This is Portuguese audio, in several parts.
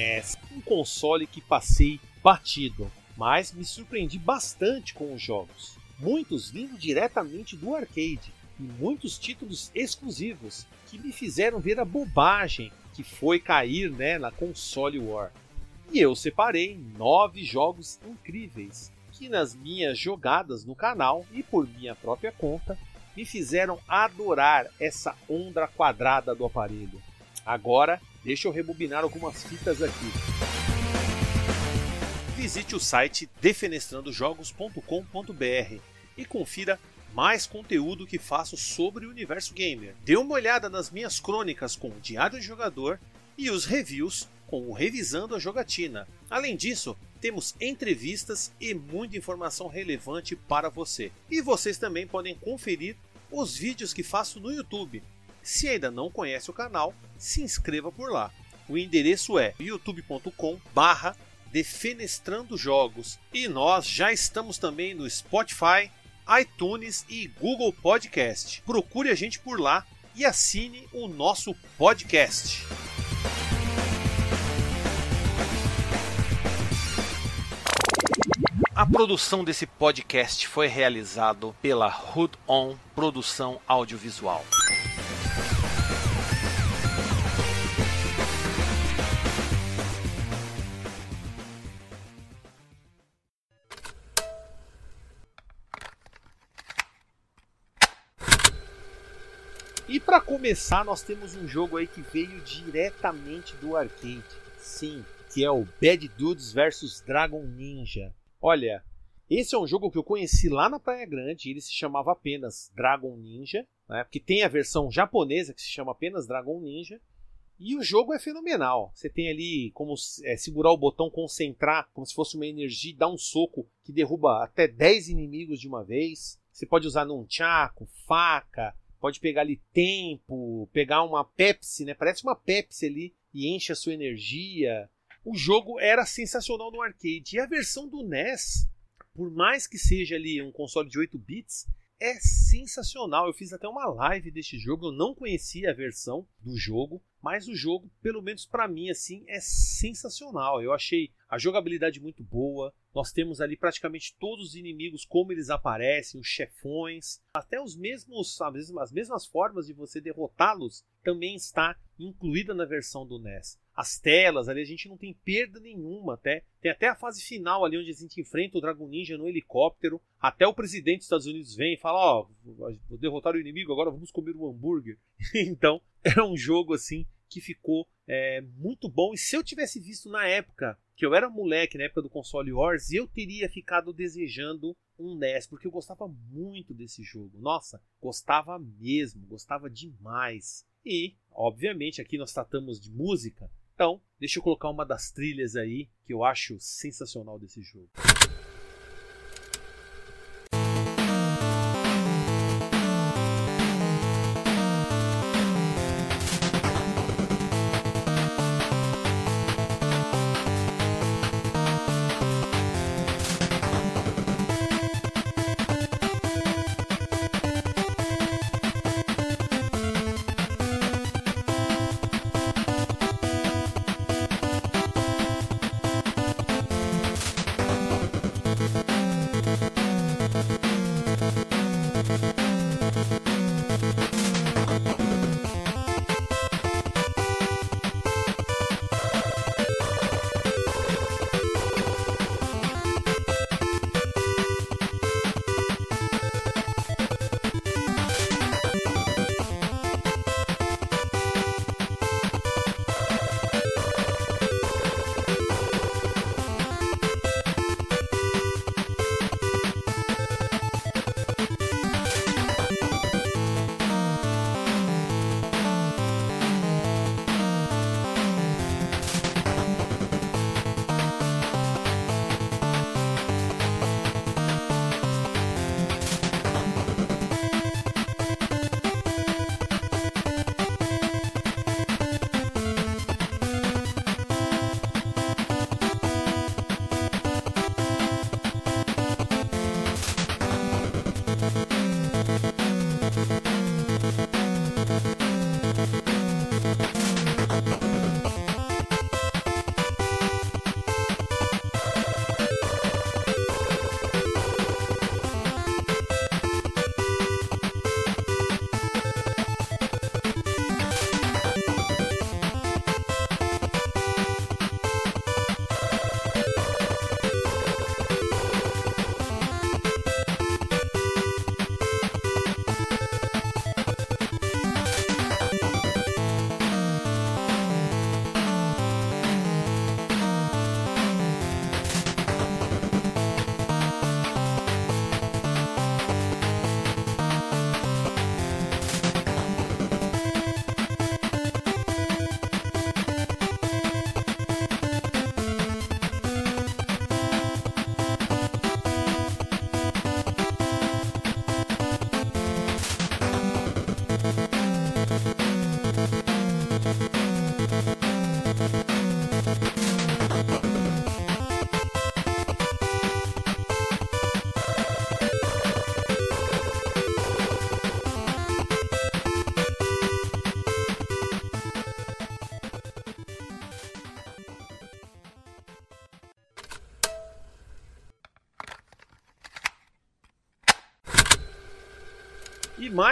NES, um console que passei batido, mas me surpreendi bastante com os jogos. Muitos vindo diretamente do arcade e muitos títulos exclusivos que me fizeram ver a bobagem que foi cair né, na console War. E eu separei nove jogos incríveis que nas minhas jogadas no canal e por minha própria conta me fizeram adorar essa onda quadrada do aparelho. Agora, deixa eu rebobinar algumas fitas aqui. Visite o site defenestrandojogos.com.br e confira mais conteúdo que faço sobre o universo gamer. Dê uma olhada nas minhas crônicas com o Diário de Jogador e os reviews com o Revisando a Jogatina. Além disso, temos entrevistas e muita informação relevante para você. E vocês também podem conferir os vídeos que faço no YouTube. Se ainda não conhece o canal, se inscreva por lá. O endereço é youtube.com/barra Defenestrando Jogos. E nós já estamos também no Spotify, iTunes e Google Podcast. Procure a gente por lá e assine o nosso podcast. A produção desse podcast foi realizado pela Hood On Produção Audiovisual. Para começar, nós temos um jogo aí que veio diretamente do arcade. Sim, que é o Bad Dudes vs Dragon Ninja. Olha, esse é um jogo que eu conheci lá na Praia Grande, ele se chamava apenas Dragon Ninja, né? porque tem a versão japonesa que se chama apenas Dragon Ninja. E o jogo é fenomenal. Você tem ali como é, segurar o botão, concentrar, como se fosse uma energia, dar um soco que derruba até 10 inimigos de uma vez. Você pode usar num chaco, faca, pode pegar ali tempo, pegar uma Pepsi, né? Parece uma Pepsi ali e enche a sua energia. O jogo era sensacional no arcade. E a versão do NES, por mais que seja ali um console de 8 bits, é sensacional. Eu fiz até uma live deste jogo, eu não conhecia a versão do jogo, mas o jogo, pelo menos para mim assim, é sensacional. Eu achei a jogabilidade muito boa. Nós temos ali praticamente todos os inimigos como eles aparecem, os chefões, até os mesmos as mesmas formas de você derrotá-los também está incluída na versão do NES as telas ali, a gente não tem perda nenhuma até. Tem até a fase final ali onde a gente enfrenta o Dragon Ninja no helicóptero. Até o presidente dos Estados Unidos vem e fala: Ó, oh, vou derrotar o inimigo, agora vamos comer um hambúrguer. então, era um jogo assim que ficou é, muito bom. E se eu tivesse visto na época, que eu era moleque, na época do console Wars, eu teria ficado desejando um NES, porque eu gostava muito desse jogo. Nossa, gostava mesmo, gostava demais. E, obviamente, aqui nós tratamos de música. Então, deixa eu colocar uma das trilhas aí que eu acho sensacional desse jogo.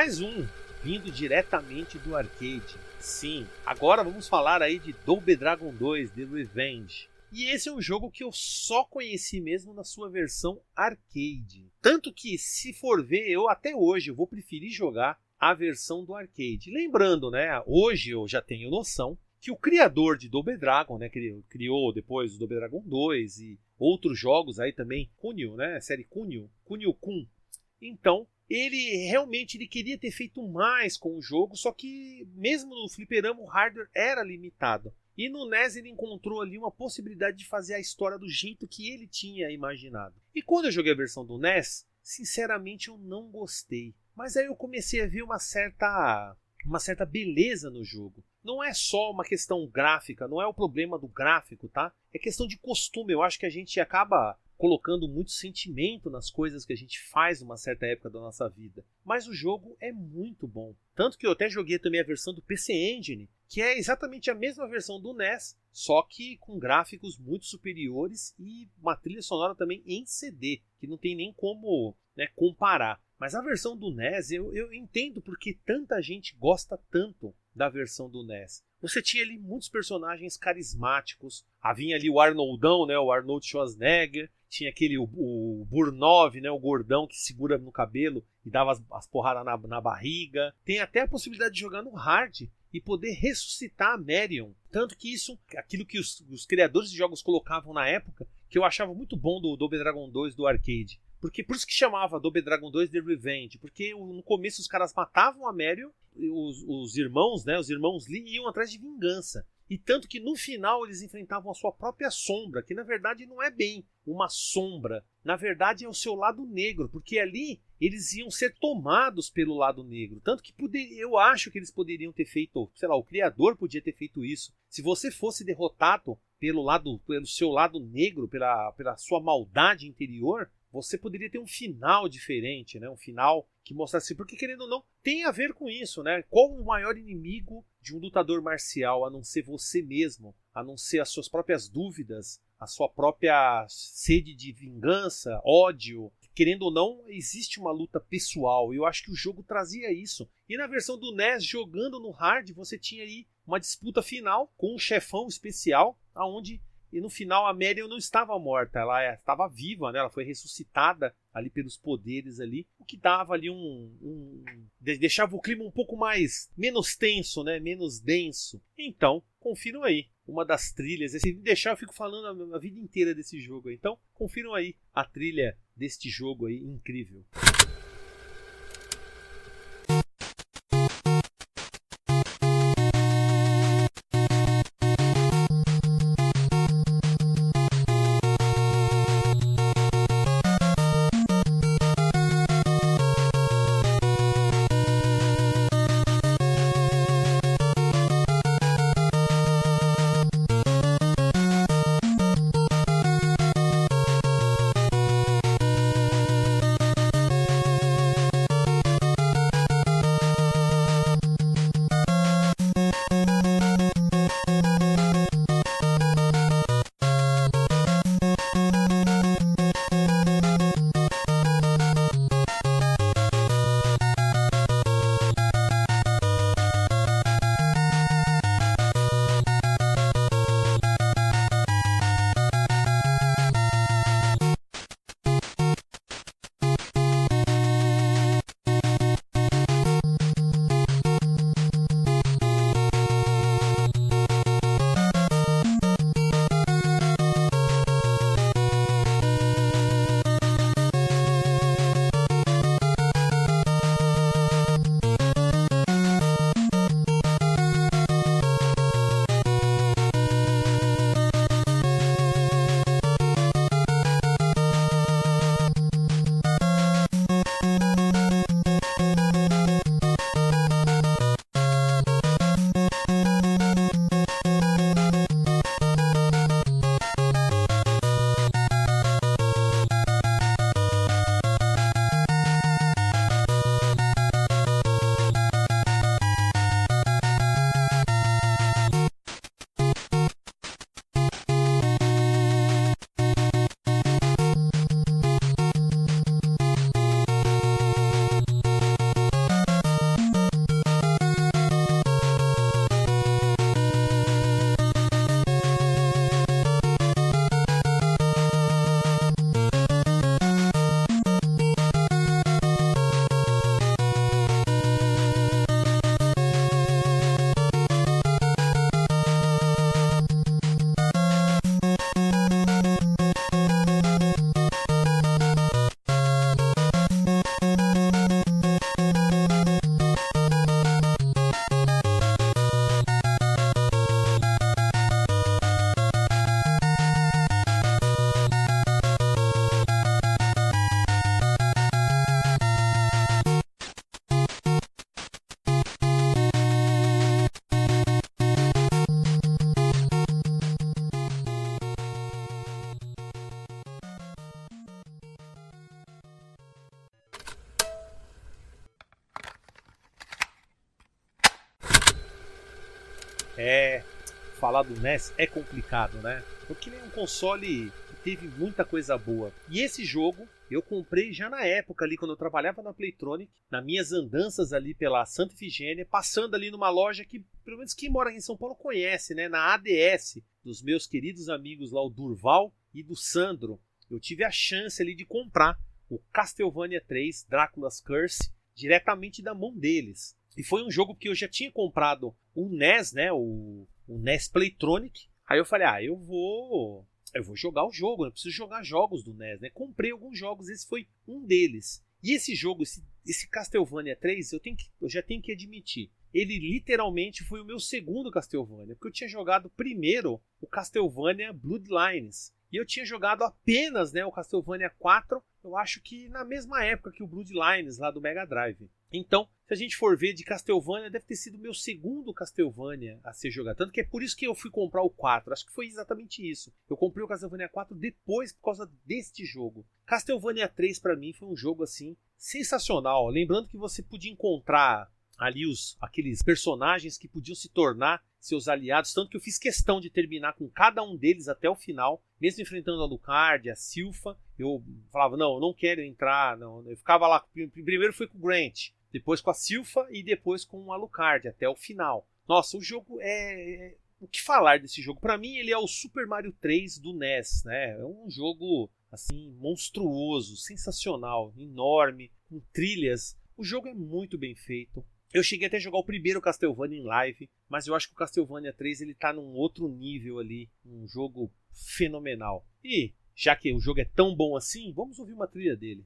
Mais um, vindo diretamente do arcade. Sim, agora vamos falar aí de Double Dragon 2 The Revenge. E esse é um jogo que eu só conheci mesmo na sua versão arcade. Tanto que, se for ver, eu até hoje vou preferir jogar a versão do arcade. Lembrando, né? Hoje eu já tenho noção que o criador de Double Dragon, né, criou depois o Double Dragon 2 e outros jogos aí também, Kunio, né, série Kunio, Kunio Kun. Então, ele realmente ele queria ter feito mais com o jogo, só que mesmo no fliperama o hardware era limitado. E no NES ele encontrou ali uma possibilidade de fazer a história do jeito que ele tinha imaginado. E quando eu joguei a versão do NES, sinceramente eu não gostei. Mas aí eu comecei a ver uma certa uma certa beleza no jogo. Não é só uma questão gráfica, não é o problema do gráfico, tá? É questão de costume. Eu acho que a gente acaba colocando muito sentimento nas coisas que a gente faz numa certa época da nossa vida. Mas o jogo é muito bom. Tanto que eu até joguei também a versão do PC Engine, que é exatamente a mesma versão do NES, só que com gráficos muito superiores e uma trilha sonora também em CD, que não tem nem como né, comparar. Mas a versão do NES, eu, eu entendo porque tanta gente gosta tanto da versão do NES. Você tinha ali muitos personagens carismáticos. Havia ali o Arnoldão, né, o Arnold Schwarzenegger. Tinha aquele o, o Burnov, né, o gordão que segura no cabelo e dava as, as porradas na, na barriga. Tem até a possibilidade de jogar no hard e poder ressuscitar a Marion. Tanto que isso, aquilo que os, os criadores de jogos colocavam na época, que eu achava muito bom do Double Dragon 2 do arcade. Porque por isso que chamava Double Dragon 2 The Revenge, porque no começo os caras matavam a Marion, os, os irmãos, né, os irmãos Lee iam atrás de vingança. E tanto que no final eles enfrentavam a sua própria sombra, que na verdade não é bem uma sombra, na verdade é o seu lado negro, porque ali eles iam ser tomados pelo lado negro. Tanto que poder, eu acho que eles poderiam ter feito, sei lá, o criador podia ter feito isso. Se você fosse derrotado pelo lado, pelo seu lado negro, pela, pela sua maldade interior, você poderia ter um final diferente, né? Um final que mostrasse, porque querendo ou não, tem a ver com isso, né? Qual o maior inimigo de um lutador marcial a não ser você mesmo, a não ser as suas próprias dúvidas, a sua própria sede de vingança, ódio. Querendo ou não, existe uma luta pessoal. Eu acho que o jogo trazia isso. E na versão do NES, jogando no hard, você tinha aí uma disputa final com um chefão especial, aonde e no final a Marion não estava morta, ela estava viva, né? Ela foi ressuscitada ali pelos poderes ali, o que dava ali um, um deixava o clima um pouco mais menos tenso, né? Menos denso. Então, confiram aí uma das trilhas. Se deixar eu fico falando a, a vida inteira desse jogo. Então, confiram aí a trilha deste jogo aí incrível. Falar do NES é complicado, né? Porque ele é um console que teve muita coisa boa. E esse jogo eu comprei já na época ali, quando eu trabalhava na Playtronic, nas minhas andanças ali pela Santa Efigênia, passando ali numa loja que, pelo menos quem mora aqui em São Paulo conhece, né? Na ADS, dos meus queridos amigos lá, o Durval e do Sandro. Eu tive a chance ali de comprar o Castlevania 3 Drácula's Curse diretamente da mão deles. E foi um jogo que eu já tinha comprado o NES, né? O, o NES Playtronic. Aí eu falei, ah, eu vou eu vou jogar o jogo, eu preciso jogar jogos do NES, né? Comprei alguns jogos, esse foi um deles. E esse jogo, esse, esse Castlevania 3, eu, tenho que, eu já tenho que admitir, ele literalmente foi o meu segundo Castlevania, porque eu tinha jogado primeiro o Castlevania Bloodlines, e eu tinha jogado apenas né, o Castlevania 4, eu acho que na mesma época que o Bloodlines lá do Mega Drive. Então, se a gente for ver de Castlevania, deve ter sido o meu segundo Castlevania a ser jogado. Tanto que é por isso que eu fui comprar o 4. Acho que foi exatamente isso. Eu comprei o Castlevania 4 depois por causa deste jogo. Castlevania 3 para mim foi um jogo assim sensacional. Lembrando que você podia encontrar ali os aqueles personagens que podiam se tornar seus aliados, tanto que eu fiz questão de terminar com cada um deles até o final, mesmo enfrentando a Lucard, a Silfa, eu falava, não, eu não quero entrar, não. Eu ficava lá, primeiro foi com o Grant, depois com a Silfa e depois com o Alucard até o final. Nossa, o jogo é, é o que falar desse jogo? Para mim ele é o Super Mario 3 do NES, né? É um jogo assim monstruoso, sensacional, enorme, com trilhas. O jogo é muito bem feito. Eu cheguei até a jogar o primeiro Castlevania em live, mas eu acho que o Castlevania 3 ele tá num outro nível ali, um jogo fenomenal. E já que o jogo é tão bom assim, vamos ouvir uma trilha dele.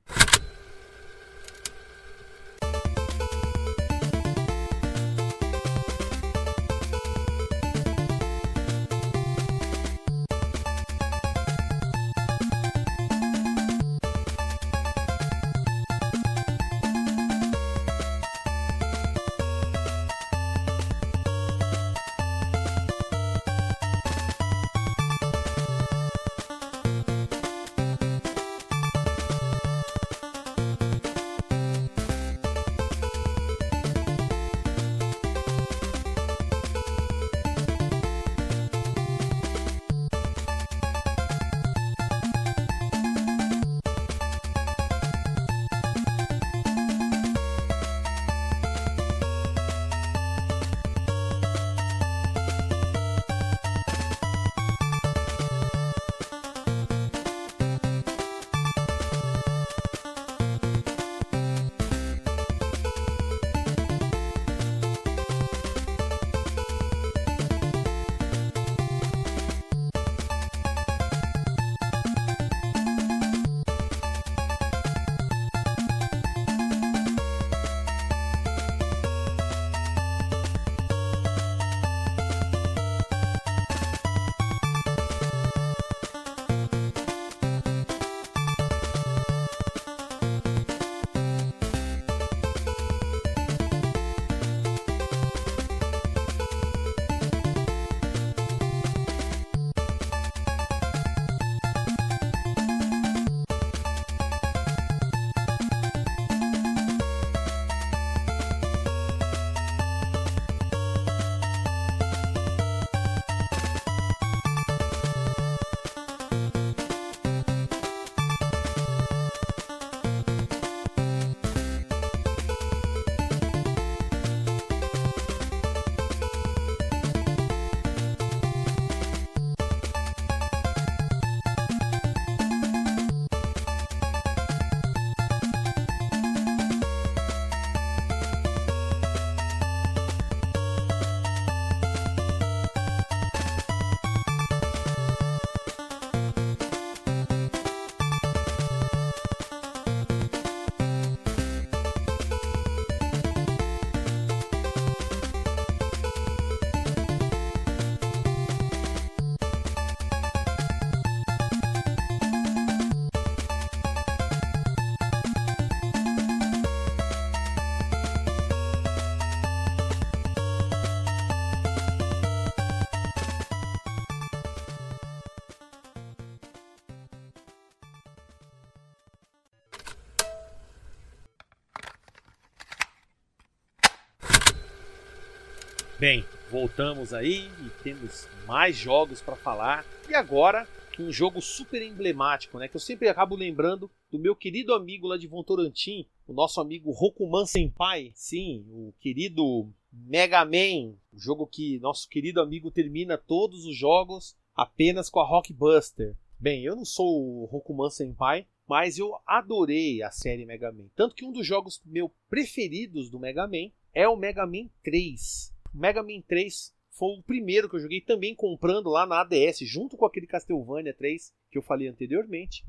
Bem, voltamos aí e temos mais jogos para falar. E agora, um jogo super emblemático, né? Que eu sempre acabo lembrando do meu querido amigo lá de Vontorantim, o nosso amigo Rokuman Senpai. Sim, o querido Mega Man, o jogo que nosso querido amigo termina todos os jogos apenas com a Rockbuster. Bem, eu não sou o Rokuman Senpai, mas eu adorei a série Mega Man. Tanto que um dos jogos meus preferidos do Mega Man é o Mega Man 3. Mega Man 3 foi o primeiro que eu joguei também comprando lá na ADS, junto com aquele Castlevania 3 que eu falei anteriormente.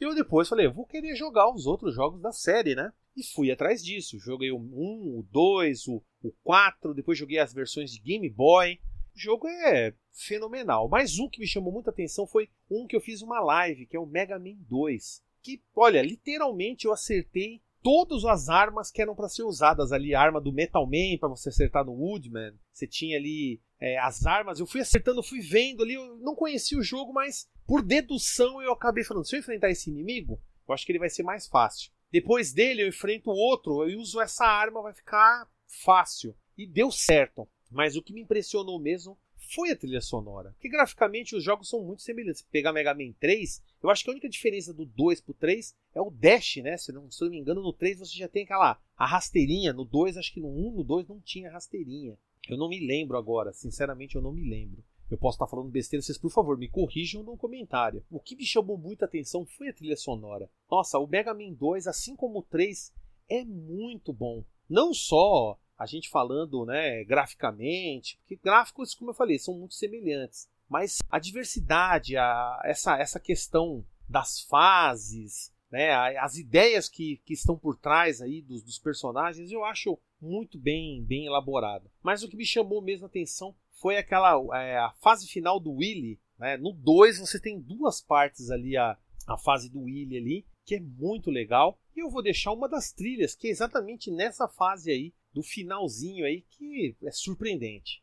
E eu depois falei, vou querer jogar os outros jogos da série, né? E fui atrás disso. Joguei o 1, o 2, o, o 4, depois joguei as versões de Game Boy. O jogo é fenomenal. Mas um que me chamou muita atenção foi um que eu fiz uma live, que é o Mega Man 2. Que, olha, literalmente eu acertei todas as armas que eram para ser usadas ali. A arma do Metal Man para você acertar no Woodman. Você tinha ali é, as armas. Eu fui acertando, fui vendo ali. Eu não conhecia o jogo, mas por dedução eu acabei falando: se eu enfrentar esse inimigo, eu acho que ele vai ser mais fácil. Depois dele eu enfrento outro, eu uso essa arma, vai ficar fácil. E deu certo. Mas o que me impressionou mesmo foi a trilha sonora. Porque graficamente os jogos são muito semelhantes. Se pegar Mega Man 3, eu acho que a única diferença do 2 pro 3 é o dash, né? Se não, se não me engano, no 3 você já tem aquela a rasteirinha. No 2, acho que no 1, no 2 não tinha rasteirinha. Eu não me lembro agora, sinceramente eu não me lembro. Eu posso estar falando besteira, vocês por favor me corrijam no comentário. O que me chamou muita atenção foi a trilha sonora. Nossa, o Mega Man 2, assim como o 3, é muito bom. Não só a gente falando né, graficamente, porque gráficos, como eu falei, são muito semelhantes. Mas a diversidade, a, essa, essa questão das fases, né, as ideias que, que estão por trás aí dos, dos personagens, eu acho muito bem, bem elaborado. Mas o que me chamou mesmo a atenção foi aquela é, a fase final do Willy. Né? No 2 você tem duas partes ali, a, a fase do Willy ali, que é muito legal. E eu vou deixar uma das trilhas, que é exatamente nessa fase aí, do finalzinho aí, que é surpreendente.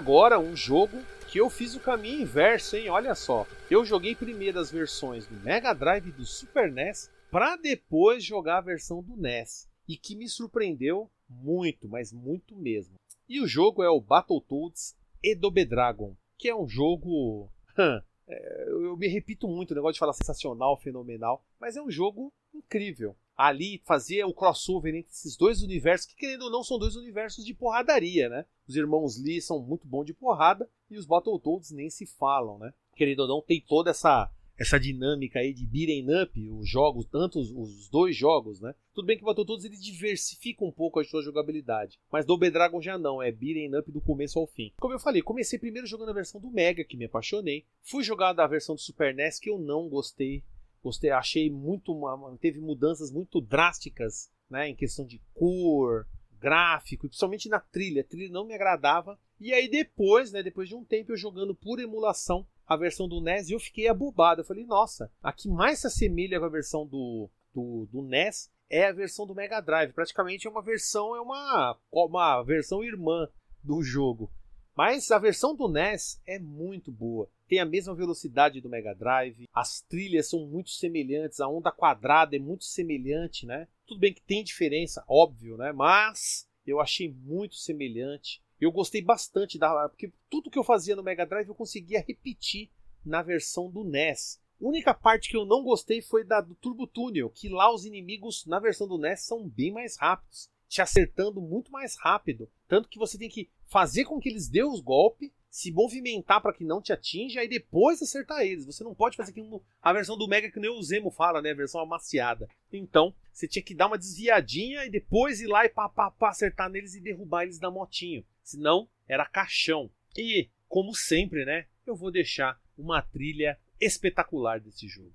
Agora um jogo que eu fiz o caminho inverso, hein? Olha só. Eu joguei primeiro as versões do Mega Drive e do Super NES para depois jogar a versão do NES. E que me surpreendeu muito, mas muito mesmo. E o jogo é o Battletoads Edobe Dragon, que é um jogo. É, eu me repito muito o negócio de falar sensacional, fenomenal, mas é um jogo incrível. Ali fazia o crossover entre esses dois universos, que querendo ou não são dois universos de porradaria, né? Os irmãos Lee são muito bons de porrada e os Battletoads nem se falam, né? Querendo ou não, tem toda essa essa dinâmica aí de beating up, os jogos, tanto os, os, dois jogos, né? Tudo bem que o Battletoads ele diversifica um pouco a sua jogabilidade, mas Double Dragon já não, é beating up do começo ao fim. Como eu falei, comecei primeiro jogando a versão do Mega, que me apaixonei, fui jogar da versão do Super NES, que eu não gostei, gostei, achei muito, teve mudanças muito drásticas, né, em questão de cor, gráfico, e principalmente na trilha, a trilha não me agradava, e aí depois, né, depois de um tempo eu jogando por emulação, a versão do NES eu fiquei abobado. Eu falei, nossa, a que mais se assemelha com a versão do, do, do NES é a versão do Mega Drive. Praticamente é uma versão, é uma, uma versão irmã do jogo. Mas a versão do NES é muito boa. Tem a mesma velocidade do Mega Drive, as trilhas são muito semelhantes, a onda quadrada é muito semelhante, né? Tudo bem que tem diferença, óbvio, né? Mas eu achei muito semelhante. Eu gostei bastante da. Porque tudo que eu fazia no Mega Drive eu conseguia repetir na versão do NES. A única parte que eu não gostei foi da do Turbo Tunnel, que lá os inimigos na versão do NES são bem mais rápidos, te acertando muito mais rápido. Tanto que você tem que fazer com que eles dêem os golpes, se movimentar para que não te atinja e depois acertar eles. Você não pode fazer como a versão do Mega que nem o Zemo fala, né? A versão amaciada. Então, você tinha que dar uma desviadinha e depois ir lá e pá, pá, pá, acertar neles e derrubar eles da motinho. Senão, era caixão. E, como sempre, né? Eu vou deixar uma trilha espetacular desse jogo.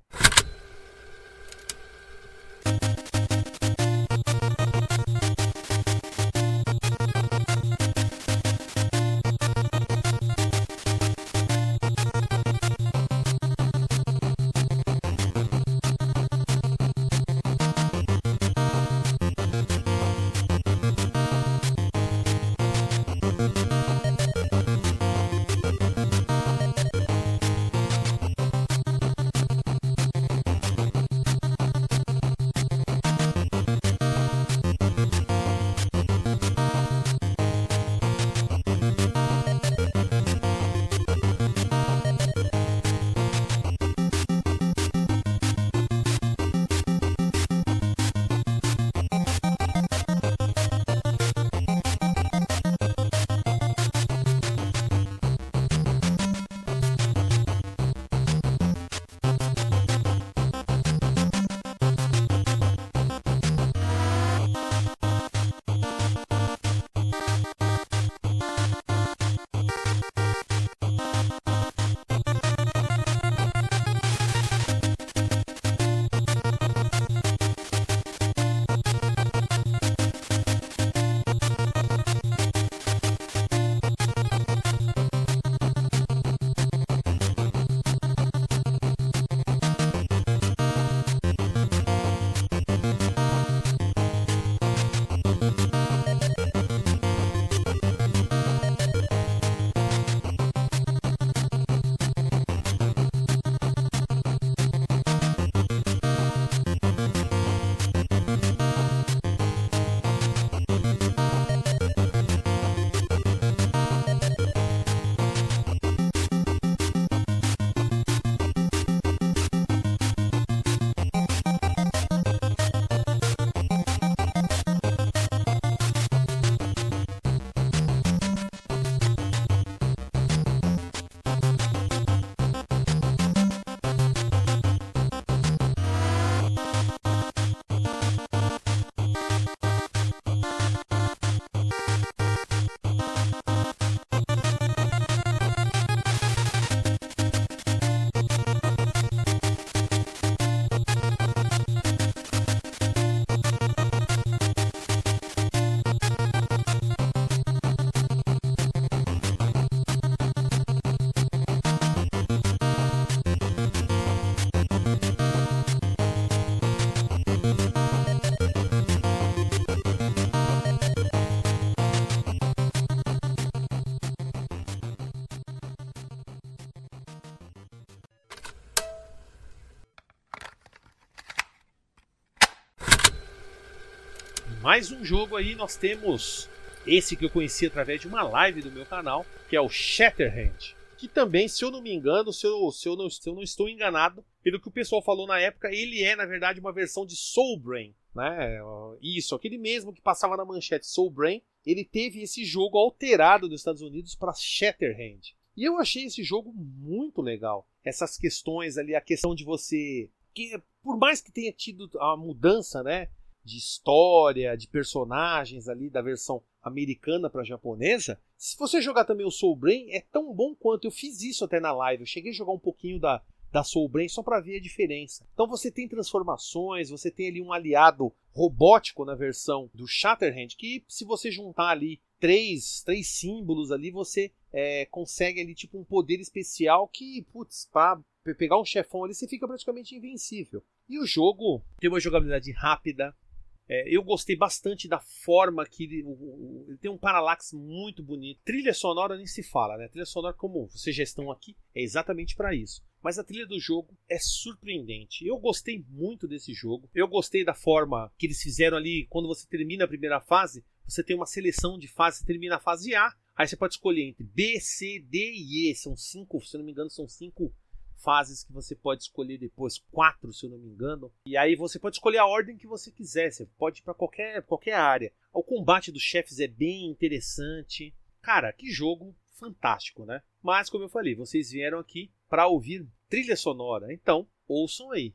Mais um jogo aí nós temos esse que eu conheci através de uma live do meu canal, que é o Shatterhand. Que também, se eu não me engano, se eu, se eu, não, se eu não estou enganado, pelo que o pessoal falou na época, ele é, na verdade, uma versão de Soul Brain. Né? Isso, aquele mesmo que passava na manchete Soul Brain, ele teve esse jogo alterado nos Estados Unidos para Shatterhand. E eu achei esse jogo muito legal. Essas questões ali, a questão de você. que Por mais que tenha tido a mudança, né? De história, de personagens ali da versão americana para japonesa. Se você jogar também o Soul Brain, é tão bom quanto. Eu fiz isso até na live. Eu cheguei a jogar um pouquinho da, da Soul Brain só para ver a diferença. Então você tem transformações, você tem ali um aliado robótico na versão do Shatterhand, que se você juntar ali três, três símbolos ali, você é, consegue ali tipo um poder especial que, putz, para pegar um chefão ali, você fica praticamente invencível. E o jogo tem uma jogabilidade rápida, é, eu gostei bastante da forma que ele, o, ele, tem um paralax muito bonito. Trilha sonora nem se fala, né? Trilha sonora como vocês já estão aqui é exatamente para isso. Mas a trilha do jogo é surpreendente. Eu gostei muito desse jogo. Eu gostei da forma que eles fizeram ali quando você termina a primeira fase. Você tem uma seleção de fases. Você termina a fase A, aí você pode escolher entre B, C, D e E. São cinco, se não me engano, são cinco fases que você pode escolher depois, quatro, se eu não me engano. E aí você pode escolher a ordem que você quiser, você pode ir para qualquer, qualquer área. O combate dos chefes é bem interessante. Cara, que jogo fantástico, né? Mas, como eu falei, vocês vieram aqui para ouvir trilha sonora, então ouçam aí.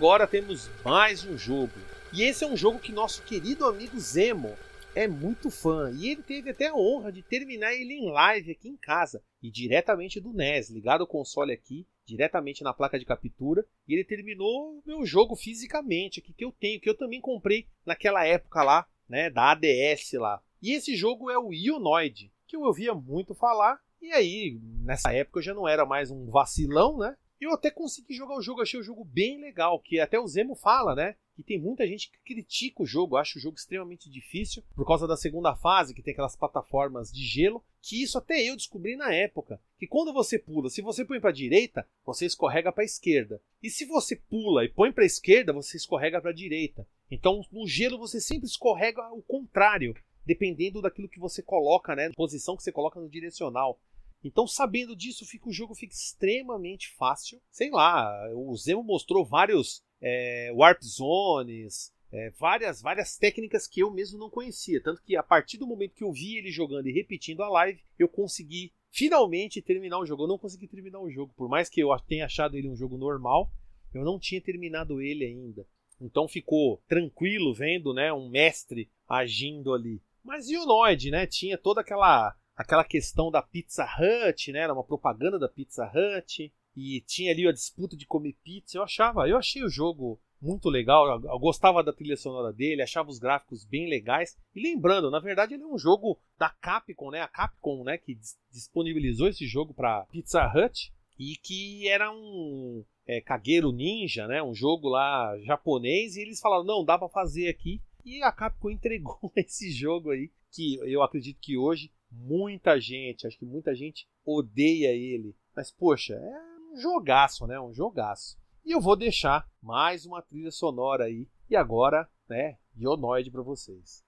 Agora temos mais um jogo. E esse é um jogo que nosso querido amigo Zemo é muito fã. E ele teve até a honra de terminar ele em live aqui em casa. E diretamente do NES, ligado ao console aqui, diretamente na placa de captura e ele terminou o meu jogo fisicamente, que, que eu tenho, que eu também comprei naquela época lá, né, da ADS lá. E esse jogo é o Ionoid, que eu ouvia muito falar, e aí, nessa época eu já não era mais um vacilão, né? Eu até consegui jogar o jogo, achei o jogo bem legal, que até o Zemo fala, né? Que tem muita gente que critica o jogo, acha o jogo extremamente difícil, por causa da segunda fase, que tem aquelas plataformas de gelo, que isso até eu descobri na época, que quando você pula, se você põe para direita, você escorrega para esquerda. E se você pula e põe para esquerda, você escorrega para direita. Então, no gelo você sempre escorrega o contrário, dependendo daquilo que você coloca, né, posição que você coloca no direcional. Então, sabendo disso, fica, o jogo fica extremamente fácil. Sei lá, o Zemo mostrou vários é, Warp Zones, é, várias, várias técnicas que eu mesmo não conhecia. Tanto que a partir do momento que eu vi ele jogando e repetindo a live, eu consegui finalmente terminar o jogo. Eu não consegui terminar o jogo, por mais que eu tenha achado ele um jogo normal, eu não tinha terminado ele ainda. Então ficou tranquilo vendo né, um mestre agindo ali. Mas e o Noid, né? Tinha toda aquela aquela questão da Pizza Hut, né? Era uma propaganda da Pizza Hut e tinha ali a disputa de comer pizza. Eu achava, eu achei o jogo muito legal. Eu, gostava da trilha sonora dele, achava os gráficos bem legais. E lembrando, na verdade ele é um jogo da Capcom, né? A Capcom, né, que disponibilizou esse jogo para Pizza Hut e que era um é, Kagero Ninja, né? Um jogo lá japonês e eles falaram, não, dá para fazer aqui. E a Capcom entregou esse jogo aí, que eu acredito que hoje muita gente, acho que muita gente odeia ele. Mas, poxa, é um jogaço, né? Um jogaço. E eu vou deixar mais uma trilha sonora aí. E agora, né, Ionoid para vocês.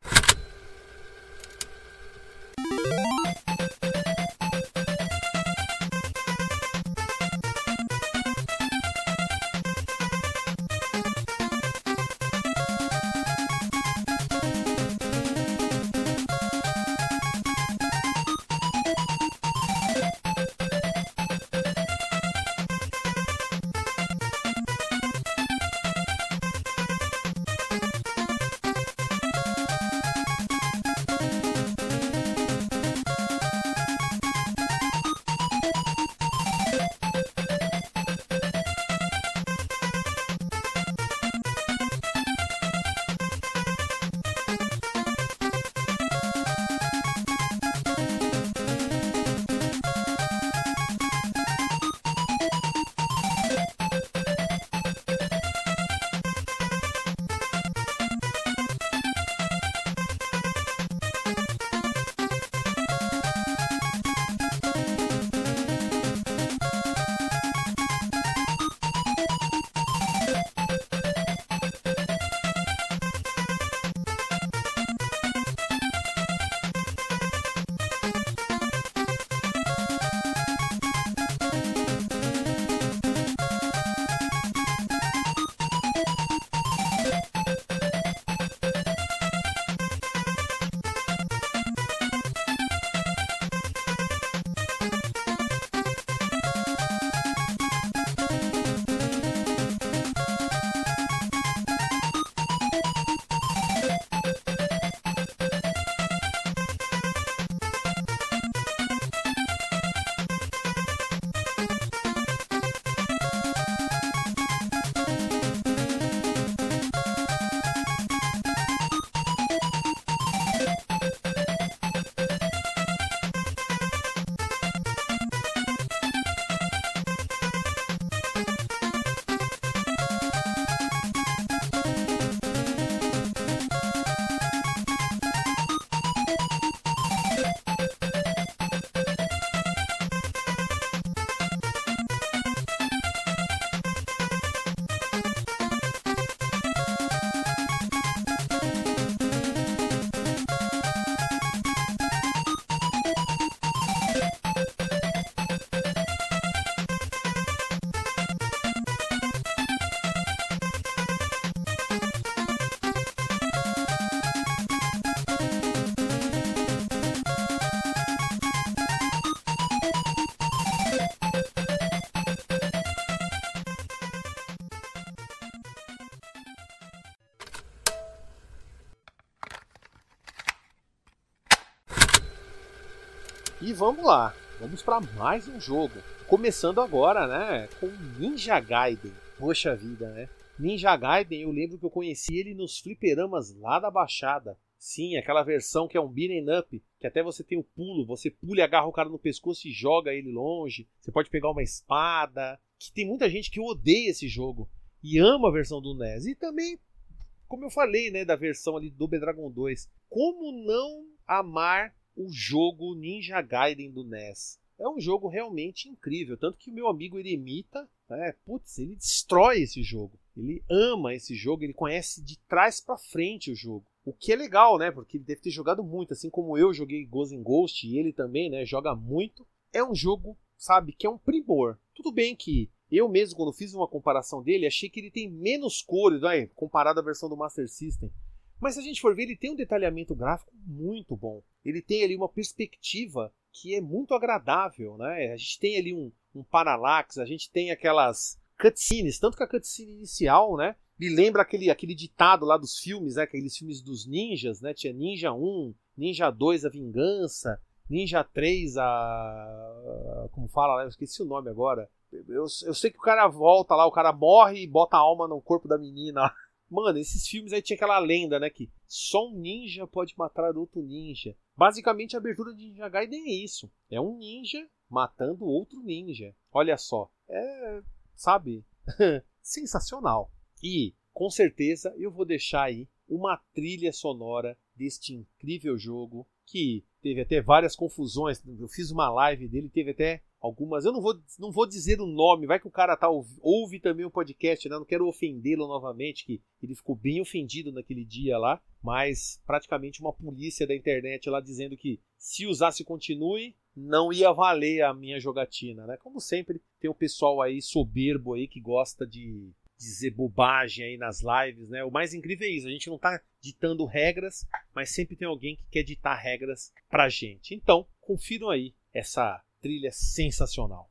Vamos lá. vamos para mais um jogo. Começando agora, né, com Ninja Gaiden. Poxa vida, né? Ninja Gaiden, eu lembro que eu conheci ele nos fliperamas lá da Baixada. Sim, aquela versão que é um beat'em up, que até você tem o pulo, você pula e agarra o cara no pescoço e joga ele longe. Você pode pegar uma espada. Que tem muita gente que odeia esse jogo e ama a versão do NES. E também, como eu falei, né, da versão ali do Dragon 2. Como não amar o jogo Ninja Gaiden do NES? É um jogo realmente incrível, tanto que o meu amigo Eremita, né, putz, ele destrói esse jogo. Ele ama esse jogo, ele conhece de trás para frente o jogo. O que é legal, né? Porque ele deve ter jogado muito, assim como eu joguei Ghost in Ghost e ele também, né? Joga muito. É um jogo, sabe, que é um primor. Tudo bem que eu mesmo, quando fiz uma comparação dele, achei que ele tem menos cores, né, comparado à versão do Master System. Mas se a gente for ver, ele tem um detalhamento gráfico muito bom. Ele tem ali uma perspectiva que é muito agradável, né? A gente tem ali um, um parallax, a gente tem aquelas cutscenes, tanto que a cutscene inicial, né? Me lembra aquele, aquele ditado lá dos filmes, né? Aqueles filmes dos ninjas, né? Tinha Ninja 1, Ninja 2, A Vingança, Ninja 3, a. Como fala? Eu esqueci o nome agora. Eu, eu sei que o cara volta lá, o cara morre e bota a alma no corpo da menina. Mano, esses filmes aí tinha aquela lenda, né? Que só um ninja pode matar outro ninja. Basicamente, a abertura de Ninja Gaiden é isso. É um ninja matando outro ninja. Olha só. É. Sabe? Sensacional. E, com certeza, eu vou deixar aí uma trilha sonora deste incrível jogo que teve até várias confusões. Eu fiz uma live dele, teve até algumas. Eu não vou, não vou dizer o nome, vai que o cara tá ouve também o podcast, né? Não quero ofendê-lo novamente, que ele ficou bem ofendido naquele dia lá, mas praticamente uma polícia da internet lá dizendo que se usasse continue, não ia valer a minha jogatina, né? Como sempre, tem o pessoal aí soberbo aí que gosta de dizer bobagem aí nas lives, né? O mais incrível é isso, a gente não tá ditando regras, mas sempre tem alguém que quer ditar regras pra gente. Então, confiram aí essa trilha sensacional.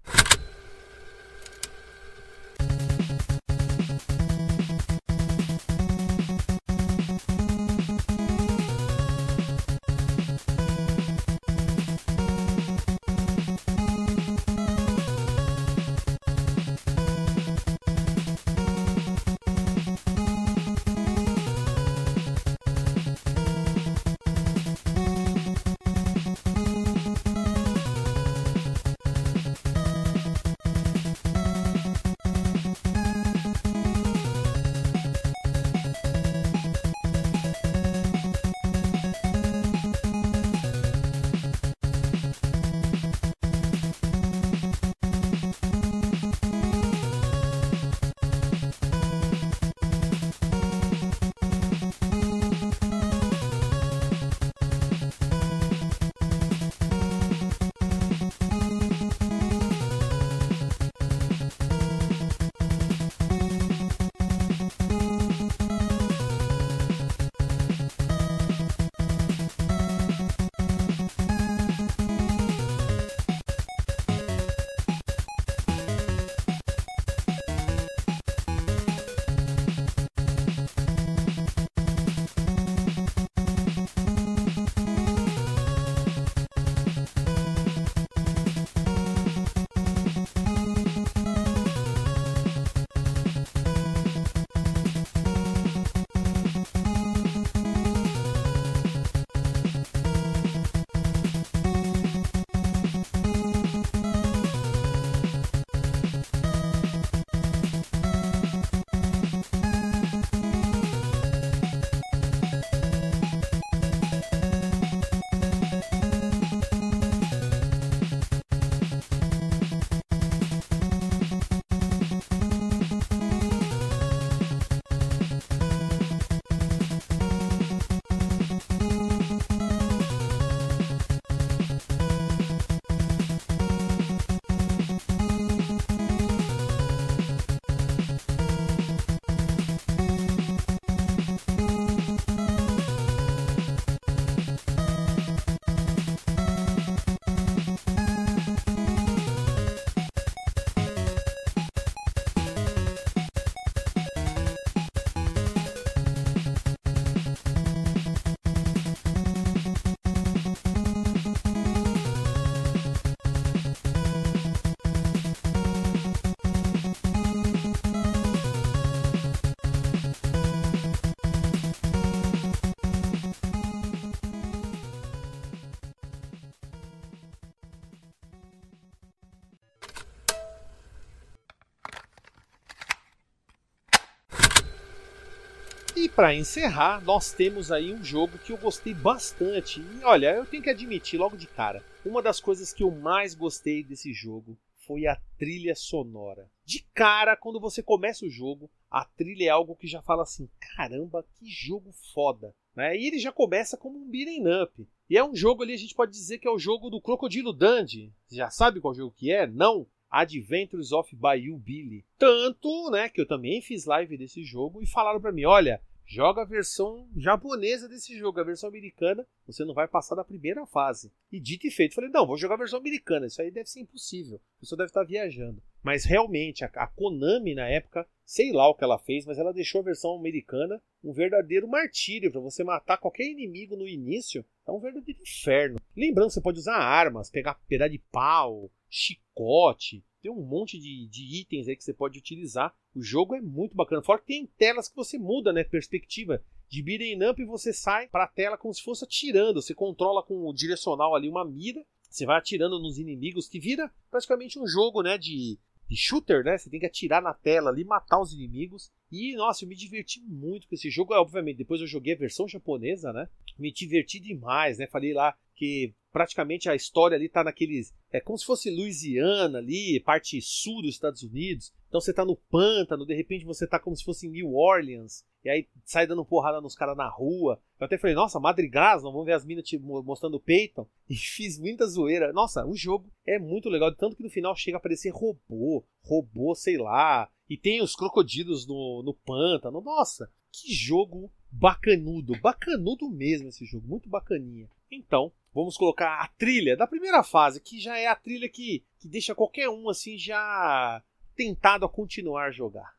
Para encerrar, nós temos aí um jogo que eu gostei bastante. E olha, eu tenho que admitir logo de cara, uma das coisas que eu mais gostei desse jogo foi a trilha sonora. De cara, quando você começa o jogo, a trilha é algo que já fala assim: caramba, que jogo foda. Né? E ele já começa como um beat'em up. E é um jogo ali, a gente pode dizer que é o jogo do Crocodilo Dundee. Você já sabe qual jogo que é? Não? Adventures of Bayou Billy. Tanto, né, que eu também fiz live desse jogo e falaram para mim, olha, joga a versão japonesa desse jogo, a versão americana, você não vai passar da primeira fase. E dito e feito, falei, não, vou jogar a versão americana, isso aí deve ser impossível, a pessoa deve estar viajando. Mas realmente, a, a Konami na época, sei lá o que ela fez, mas ela deixou a versão americana um verdadeiro martírio para você matar qualquer inimigo no início. É um verdadeiro inferno. Lembrando, você pode usar armas, pegar pedaço de pau, chicote, tem um monte de, de, itens aí que você pode utilizar. O jogo é muito bacana. Fora que tem telas que você muda, né? Perspectiva. De beat'em up você sai para a tela como se fosse atirando. Você controla com o direcional ali uma mira. Você vai atirando nos inimigos, que vira praticamente um jogo, né? De, de shooter, né? Você tem que atirar na tela ali, matar os inimigos. E, nossa, eu me diverti muito com esse jogo. Obviamente, depois eu joguei a versão japonesa, né? Me diverti demais, né? Falei lá que praticamente a história ali tá naqueles. É como se fosse Louisiana ali, parte sul dos Estados Unidos. Então você tá no pântano, de repente você tá como se fosse em New Orleans. E aí sai dando porrada nos caras na rua. Eu até falei, nossa, Madrigás, não vamos ver as minas tipo, mostrando o peito. E fiz muita zoeira. Nossa, o jogo é muito legal. Tanto que no final chega a aparecer robô, robô, sei lá. E tem os crocodilos no, no pântano. Nossa, que jogo bacanudo. Bacanudo mesmo esse jogo. Muito bacaninha. Então, vamos colocar a trilha da primeira fase, que já é a trilha que, que deixa qualquer um assim já tentado a continuar a jogar.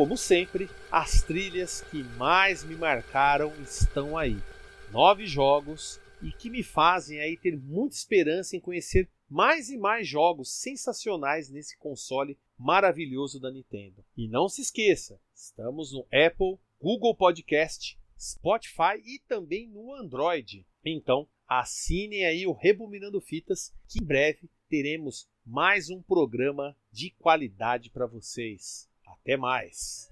Como sempre, as trilhas que mais me marcaram estão aí. Nove jogos e que me fazem aí ter muita esperança em conhecer mais e mais jogos sensacionais nesse console maravilhoso da Nintendo. E não se esqueça, estamos no Apple, Google Podcast, Spotify e também no Android. Então, assinem aí o Rebobinando Fitas, que em breve teremos mais um programa de qualidade para vocês. Até mais!